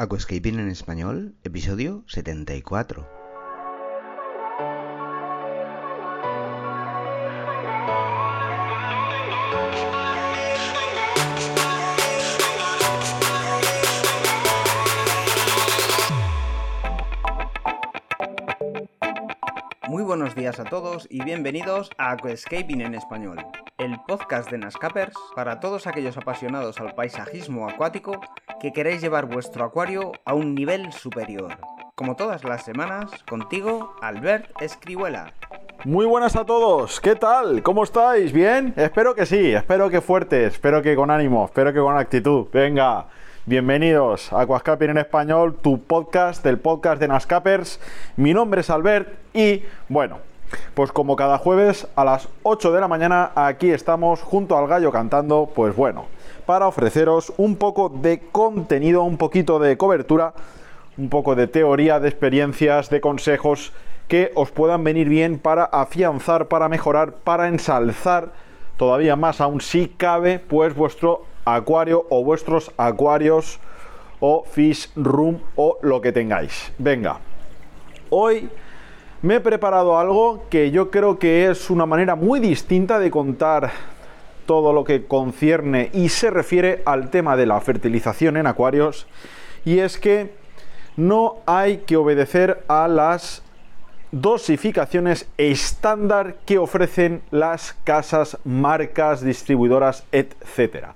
Aquascaping en español, episodio 74. Muy buenos días a todos y bienvenidos a Aquascaping en español, el podcast de Nascapers para todos aquellos apasionados al paisajismo acuático que queréis llevar vuestro acuario a un nivel superior. Como todas las semanas, contigo, Albert Escribuela. Muy buenas a todos, ¿qué tal? ¿Cómo estáis? ¿Bien? Espero que sí, espero que fuerte, espero que con ánimo, espero que con actitud. Venga, bienvenidos a Aquascaping en español, tu podcast, el podcast de Nascapers. Mi nombre es Albert y, bueno, pues como cada jueves a las 8 de la mañana aquí estamos junto al gallo cantando, pues bueno, para ofreceros un poco de contenido, un poquito de cobertura, un poco de teoría, de experiencias, de consejos que os puedan venir bien para afianzar, para mejorar, para ensalzar todavía más aún si cabe, pues vuestro acuario o vuestros acuarios o fish room o lo que tengáis. Venga, hoy me he preparado algo que yo creo que es una manera muy distinta de contar todo lo que concierne y se refiere al tema de la fertilización en acuarios y es que no hay que obedecer a las dosificaciones estándar que ofrecen las casas, marcas, distribuidoras, etcétera.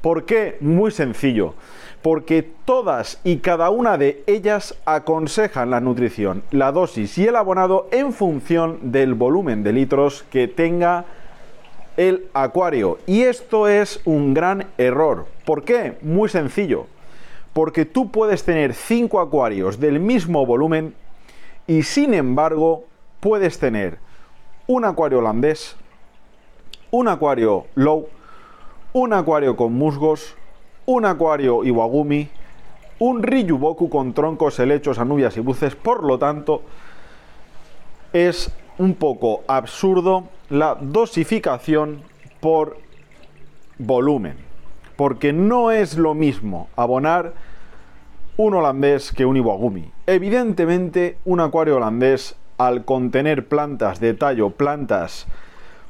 ¿Por qué? Muy sencillo. Porque todas y cada una de ellas aconsejan la nutrición, la dosis y el abonado en función del volumen de litros que tenga el acuario. Y esto es un gran error. ¿Por qué? Muy sencillo. Porque tú puedes tener cinco acuarios del mismo volumen y sin embargo puedes tener un acuario holandés, un acuario low, un acuario con musgos, un acuario iwagumi, un ryuboku con troncos, helechos, anubias y buces. Por lo tanto, es un poco absurdo la dosificación por volumen. Porque no es lo mismo abonar un holandés que un iwagumi. Evidentemente, un acuario holandés, al contener plantas de tallo, plantas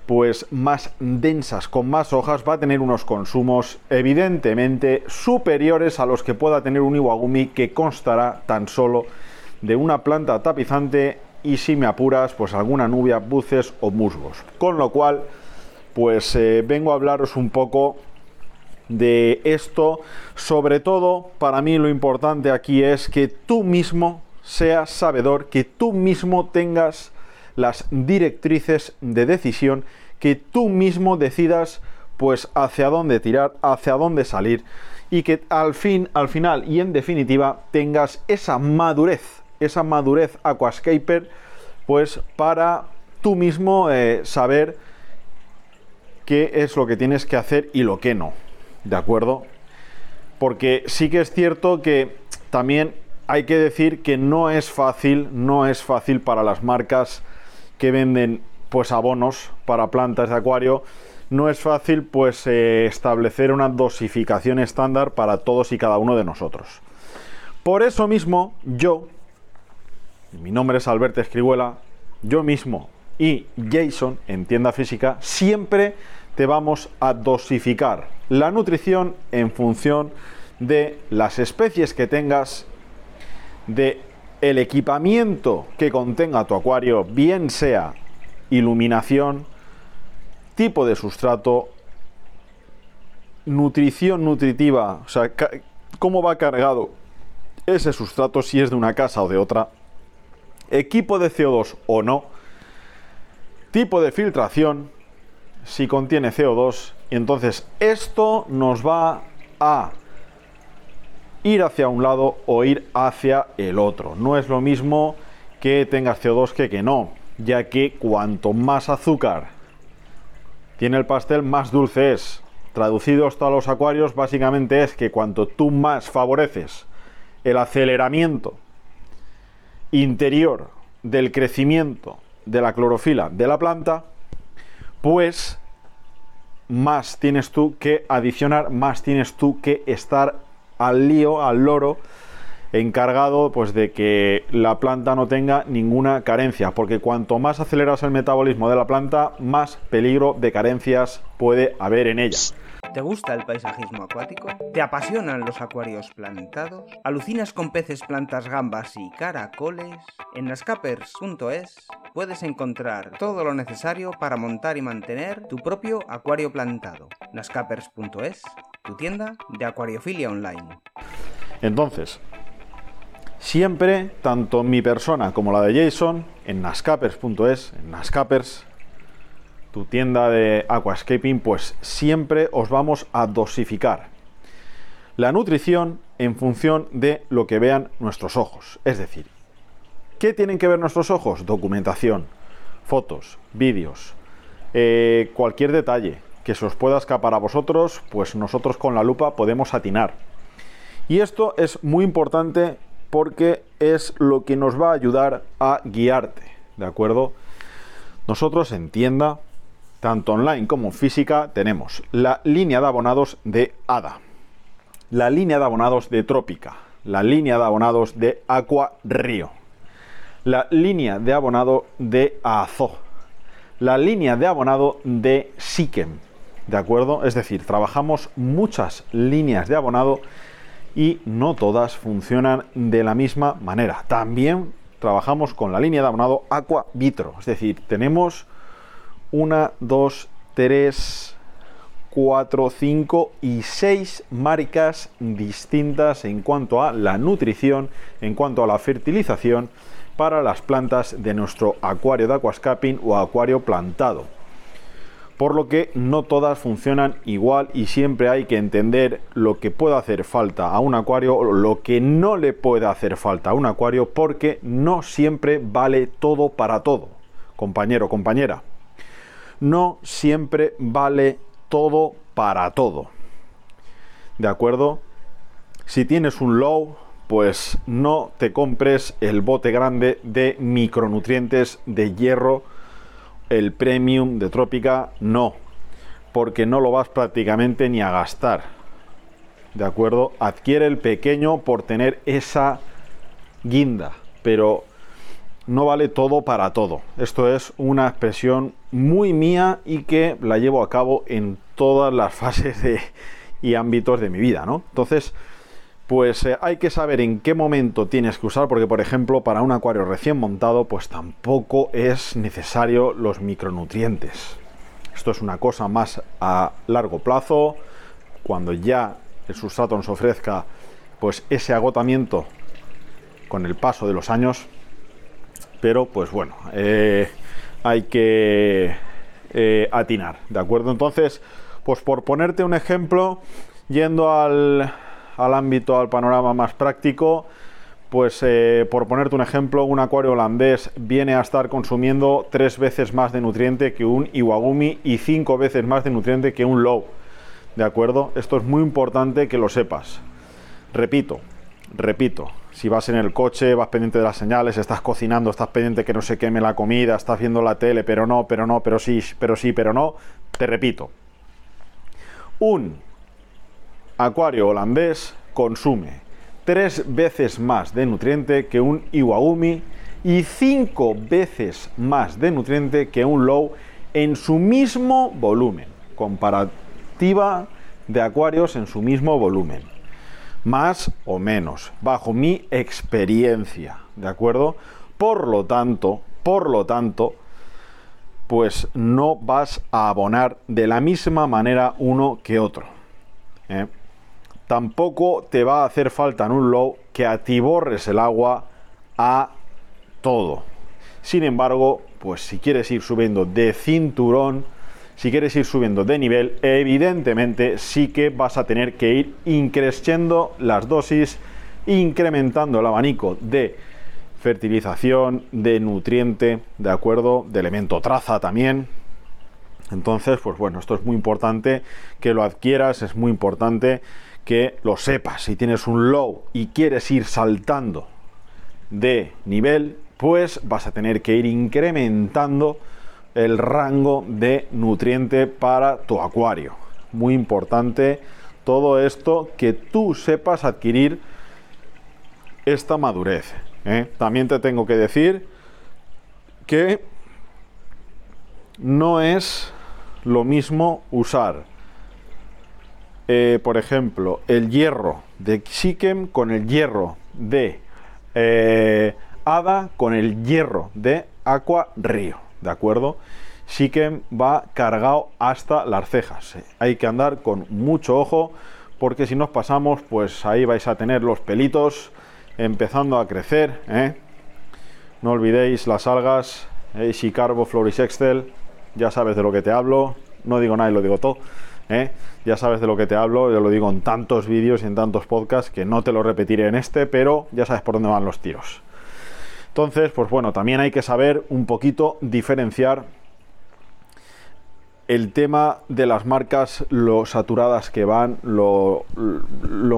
pues más densas, con más hojas, va a tener unos consumos evidentemente superiores a los que pueda tener un iwagumi que constará tan solo de una planta tapizante y si me apuras, pues alguna nubia, buces o musgos. Con lo cual, pues eh, vengo a hablaros un poco de esto. Sobre todo, para mí lo importante aquí es que tú mismo seas sabedor, que tú mismo tengas las directrices de decisión, que tú mismo decidas pues hacia dónde tirar, hacia dónde salir y que al fin, al final y en definitiva tengas esa madurez esa madurez aquascaper, pues para tú mismo eh, saber qué es lo que tienes que hacer y lo que no, ¿de acuerdo? Porque sí que es cierto que también hay que decir que no es fácil, no es fácil para las marcas que venden pues abonos para plantas de acuario, no es fácil pues eh, establecer una dosificación estándar para todos y cada uno de nosotros. Por eso mismo yo mi nombre es Alberto Escribuela, yo mismo y Jason en tienda física siempre te vamos a dosificar la nutrición en función de las especies que tengas, de el equipamiento que contenga tu acuario, bien sea iluminación, tipo de sustrato, nutrición nutritiva, o sea, cómo va cargado ese sustrato si es de una casa o de otra equipo de CO2 o no, tipo de filtración, si contiene CO2, y entonces esto nos va a ir hacia un lado o ir hacia el otro. No es lo mismo que tengas CO2 que que no, ya que cuanto más azúcar tiene el pastel, más dulce es. Traducido esto a los acuarios, básicamente es que cuanto tú más favoreces el aceleramiento interior del crecimiento de la clorofila de la planta, pues más tienes tú que adicionar, más tienes tú que estar al lío, al loro, encargado pues de que la planta no tenga ninguna carencia, porque cuanto más aceleras el metabolismo de la planta, más peligro de carencias puede haber en ella. ¿Te gusta el paisajismo acuático? ¿Te apasionan los acuarios plantados? ¿Alucinas con peces, plantas, gambas y caracoles? En nascapers.es puedes encontrar todo lo necesario para montar y mantener tu propio acuario plantado. nascapers.es, tu tienda de acuariofilia online. Entonces, siempre, tanto mi persona como la de Jason, en nascapers.es, en nascapers, tu tienda de aquascaping, pues siempre os vamos a dosificar la nutrición en función de lo que vean nuestros ojos. Es decir, ¿qué tienen que ver nuestros ojos? Documentación, fotos, vídeos, eh, cualquier detalle que se os pueda escapar a vosotros, pues nosotros con la lupa podemos atinar. Y esto es muy importante porque es lo que nos va a ayudar a guiarte, ¿de acuerdo? Nosotros en tienda, tanto online como física, tenemos la línea de abonados de ADA, la línea de abonados de Trópica, la línea de abonados de Aqua Río, la línea de abonado de Azo, la línea de abonado de Sikem, ¿de acuerdo? Es decir, trabajamos muchas líneas de abonado y no todas funcionan de la misma manera. También trabajamos con la línea de abonado Aqua Vitro, es decir, tenemos una, dos, tres, cuatro, cinco y seis marcas distintas en cuanto a la nutrición, en cuanto a la fertilización para las plantas de nuestro acuario de aquascaping o acuario plantado por lo que no todas funcionan igual y siempre hay que entender lo que puede hacer falta a un acuario o lo que no le puede hacer falta a un acuario porque no siempre vale todo para todo. Compañero, compañera, no siempre vale todo para todo. ¿De acuerdo? Si tienes un low, pues no te compres el bote grande de micronutrientes de hierro el premium de Trópica no, porque no lo vas prácticamente ni a gastar. ¿De acuerdo? Adquiere el pequeño por tener esa guinda, pero no vale todo para todo. Esto es una expresión muy mía y que la llevo a cabo en todas las fases y ámbitos de mi vida, ¿no? Entonces, pues eh, hay que saber en qué momento tienes que usar, porque por ejemplo para un acuario recién montado, pues tampoco es necesario los micronutrientes. Esto es una cosa más a largo plazo, cuando ya el sustrato nos ofrezca pues ese agotamiento con el paso de los años, pero pues bueno, eh, hay que eh, atinar, ¿de acuerdo? Entonces, pues por ponerte un ejemplo, yendo al, al ámbito, al panorama más práctico, pues eh, por ponerte un ejemplo, un acuario holandés viene a estar consumiendo tres veces más de nutriente que un Iwagumi y cinco veces más de nutriente que un Low. ¿De acuerdo? Esto es muy importante que lo sepas. Repito, repito, si vas en el coche, vas pendiente de las señales, estás cocinando, estás pendiente que no se queme la comida, estás viendo la tele, pero no, pero no, pero sí, pero sí, pero no, te repito. Un acuario holandés consume tres veces más de nutriente que un Iwagumi y cinco veces más de nutriente que un Low en su mismo volumen. Comparativa de acuarios en su mismo volumen. Más o menos, bajo mi experiencia, ¿de acuerdo? Por lo tanto, por lo tanto, pues no vas a abonar de la misma manera uno que otro. ¿eh? tampoco te va a hacer falta en un low que atiborres el agua a todo. Sin embargo, pues si quieres ir subiendo de cinturón, si quieres ir subiendo de nivel, evidentemente sí que vas a tener que ir increciendo las dosis, incrementando el abanico de fertilización, de nutriente, de acuerdo, de elemento traza también. Entonces, pues bueno, esto es muy importante que lo adquieras, es muy importante que lo sepas. Si tienes un low y quieres ir saltando de nivel, pues vas a tener que ir incrementando el rango de nutriente para tu acuario. Muy importante todo esto que tú sepas adquirir esta madurez. ¿eh? También te tengo que decir que no es lo mismo usar, eh, por ejemplo, el hierro de Xikem con el hierro de eh, Ada con el hierro de Aqua Río, ¿de acuerdo? Xikem va cargado hasta las cejas. Hay que andar con mucho ojo porque si nos pasamos, pues ahí vais a tener los pelitos empezando a crecer. ¿eh? No olvidéis las algas, eh, Shicarbo, Florisextel, ya sabes de lo que te hablo. No digo nada y lo digo todo. ¿eh? Ya sabes de lo que te hablo, yo lo digo en tantos vídeos y en tantos podcasts que no te lo repetiré en este, pero ya sabes por dónde van los tiros. Entonces, pues bueno, también hay que saber un poquito diferenciar el tema de las marcas, lo saturadas que van, lo,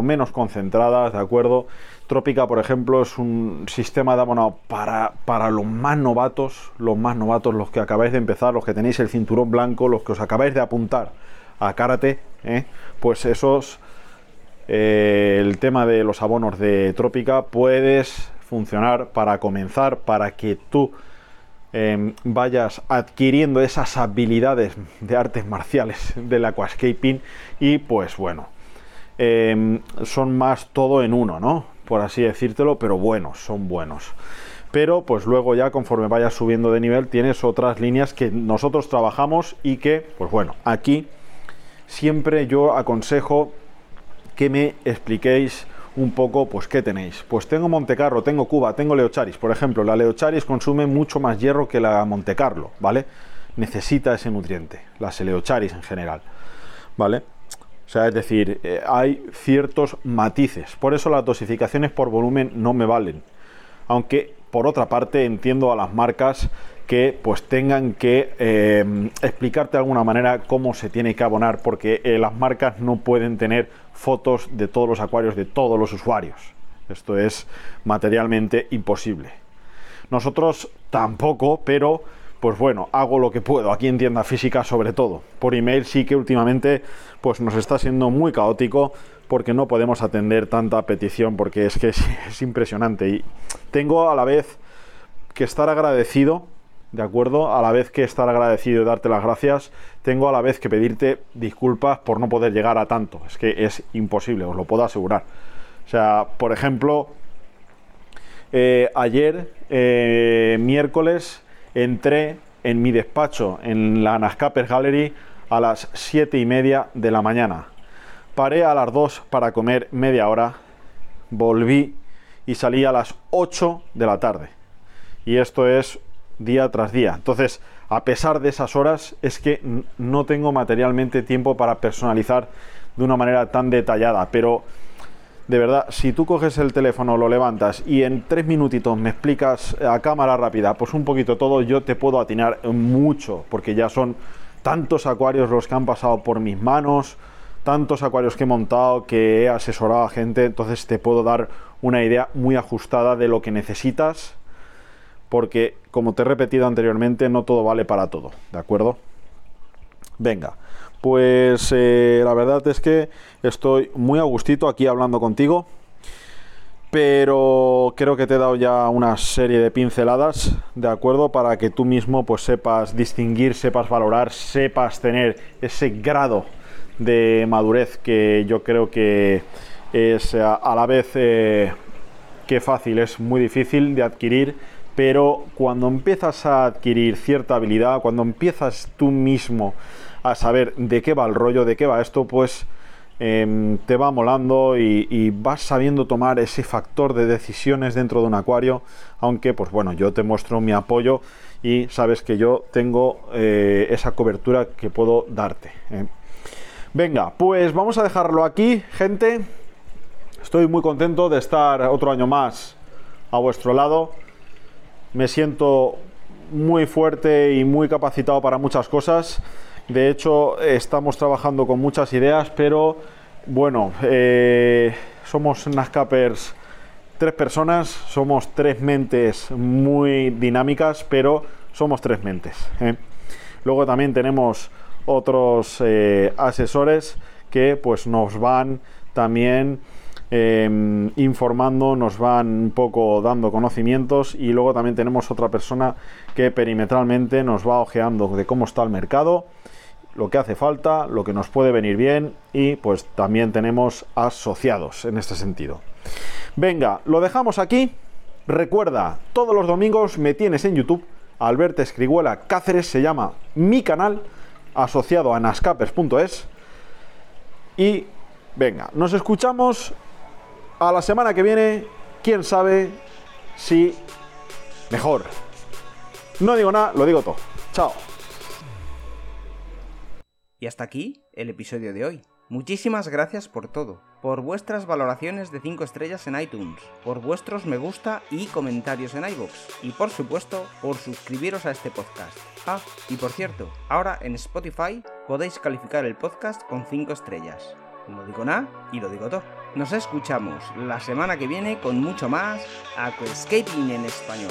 menos concentradas, ¿de acuerdo? Trópica, por ejemplo, es un sistema de abonado para, para los más novatos, los más novatos, los que acabáis de empezar, los que tenéis el cinturón blanco, los que os acabáis de apuntar a karate, ¿eh? pues esos, eh, el tema de los abonos de Trópica puedes funcionar para comenzar, para que tú em, vayas adquiriendo esas habilidades de artes marciales del aquascaping y pues bueno, em, son más todo en uno, ¿no? por así decírtelo, pero buenos, son buenos. Pero pues luego ya conforme vayas subiendo de nivel tienes otras líneas que nosotros trabajamos y que, pues bueno, aquí siempre yo aconsejo que me expliquéis un poco, pues, ¿qué tenéis? Pues tengo Montecarlo, tengo Cuba, tengo Leocharis. Por ejemplo, la Leocharis consume mucho más hierro que la Montecarlo, ¿vale? Necesita ese nutriente, las Leocharis en general, ¿vale? O sea, es decir, eh, hay ciertos matices. Por eso las dosificaciones por volumen no me valen. Aunque, por otra parte, entiendo a las marcas que pues tengan que em, explicarte de alguna manera cómo se tiene que abonar, porque eh, las marcas no pueden tener fotos de todos los acuarios de todos los usuarios. Esto es materialmente imposible. Nosotros tampoco, pero pues bueno, hago lo que puedo aquí en tienda física sobre todo. Por email sí que últimamente pues nos está siendo muy caótico porque no podemos atender tanta petición porque es que es, impresionante y tengo a la vez que estar agradecido, ¿de acuerdo? A la vez que estar agradecido y darte las gracias, tengo a la vez que pedirte disculpas por no poder llegar a tanto. Es que es imposible, os lo puedo asegurar. O sea, por ejemplo, eh, ayer, eh, miércoles, entré en mi despacho en la Nascaper Gallery a las 7 y media de la mañana. Paré a las 2 para comer media hora, volví y salí a las 8 de la tarde. Y esto es día tras día. Entonces, a pesar de esas horas, es que no tengo materialmente tiempo para personalizar de una manera tan detallada. Pero de verdad, si tú coges el teléfono, lo levantas y en tres minutitos me explicas a cámara rápida, pues un poquito todo, yo te puedo atinar mucho, porque ya son tantos acuarios los que han pasado por mis manos, tantos acuarios que he montado, que he asesorado a gente, entonces te puedo dar una idea muy ajustada de lo que necesitas, porque como te he repetido anteriormente, no todo vale para todo, ¿de acuerdo? Venga. Pues eh, la verdad es que estoy muy a gustito aquí hablando contigo. Pero creo que te he dado ya una serie de pinceladas, ¿de acuerdo? Para que tú mismo pues sepas distinguir, sepas valorar, sepas tener ese grado de madurez que yo creo que es a la vez eh, que fácil, es muy difícil de adquirir, pero cuando empiezas a adquirir cierta habilidad, cuando empiezas tú mismo a saber de qué va el rollo, de qué va esto, pues em, te va molando y, vas sabiendo tomar ese factor de decisiones dentro de un acuario, aunque pues bueno, yo te muestro mi apoyo y sabes que yo tengo eh, esa cobertura que puedo darte. ¿eh? Venga, pues vamos a dejarlo aquí, gente. Estoy muy contento de estar otro año más a vuestro lado. Me siento muy fuerte y muy capacitado para muchas cosas. De hecho, estamos trabajando con muchas ideas, pero bueno, eh, somos Nascapers tres personas, somos tres mentes muy dinámicas, pero somos tres mentes. ¿eh? Luego también tenemos otros eh, asesores que pues nos van también em, informando, nos van un poco dando conocimientos y luego también tenemos otra persona que perimetralmente nos va ojeando de cómo está el mercado, lo que hace falta, lo que nos puede venir bien y pues también tenemos asociados en este sentido. Venga, lo dejamos aquí. Recuerda, todos los domingos me tienes en YouTube. Alberto Escriguela Cáceres se llama mi canal, asociado a nascapers.es. Y venga, nos escuchamos a la semana que viene. Quién sabe si mejor. No digo nada, lo digo todo. Chao. Y hasta aquí el episodio de hoy. Muchísimas gracias por todo, por vuestras valoraciones de 5 estrellas en iTunes, por vuestros me gusta y comentarios en iVoox, y por supuesto por suscribiros a este podcast. Ah, y por cierto, ahora en Spotify podéis calificar el podcast con 5 estrellas. No digo nada y lo digo todo. Nos escuchamos la semana que viene con mucho más Aquascaping en español.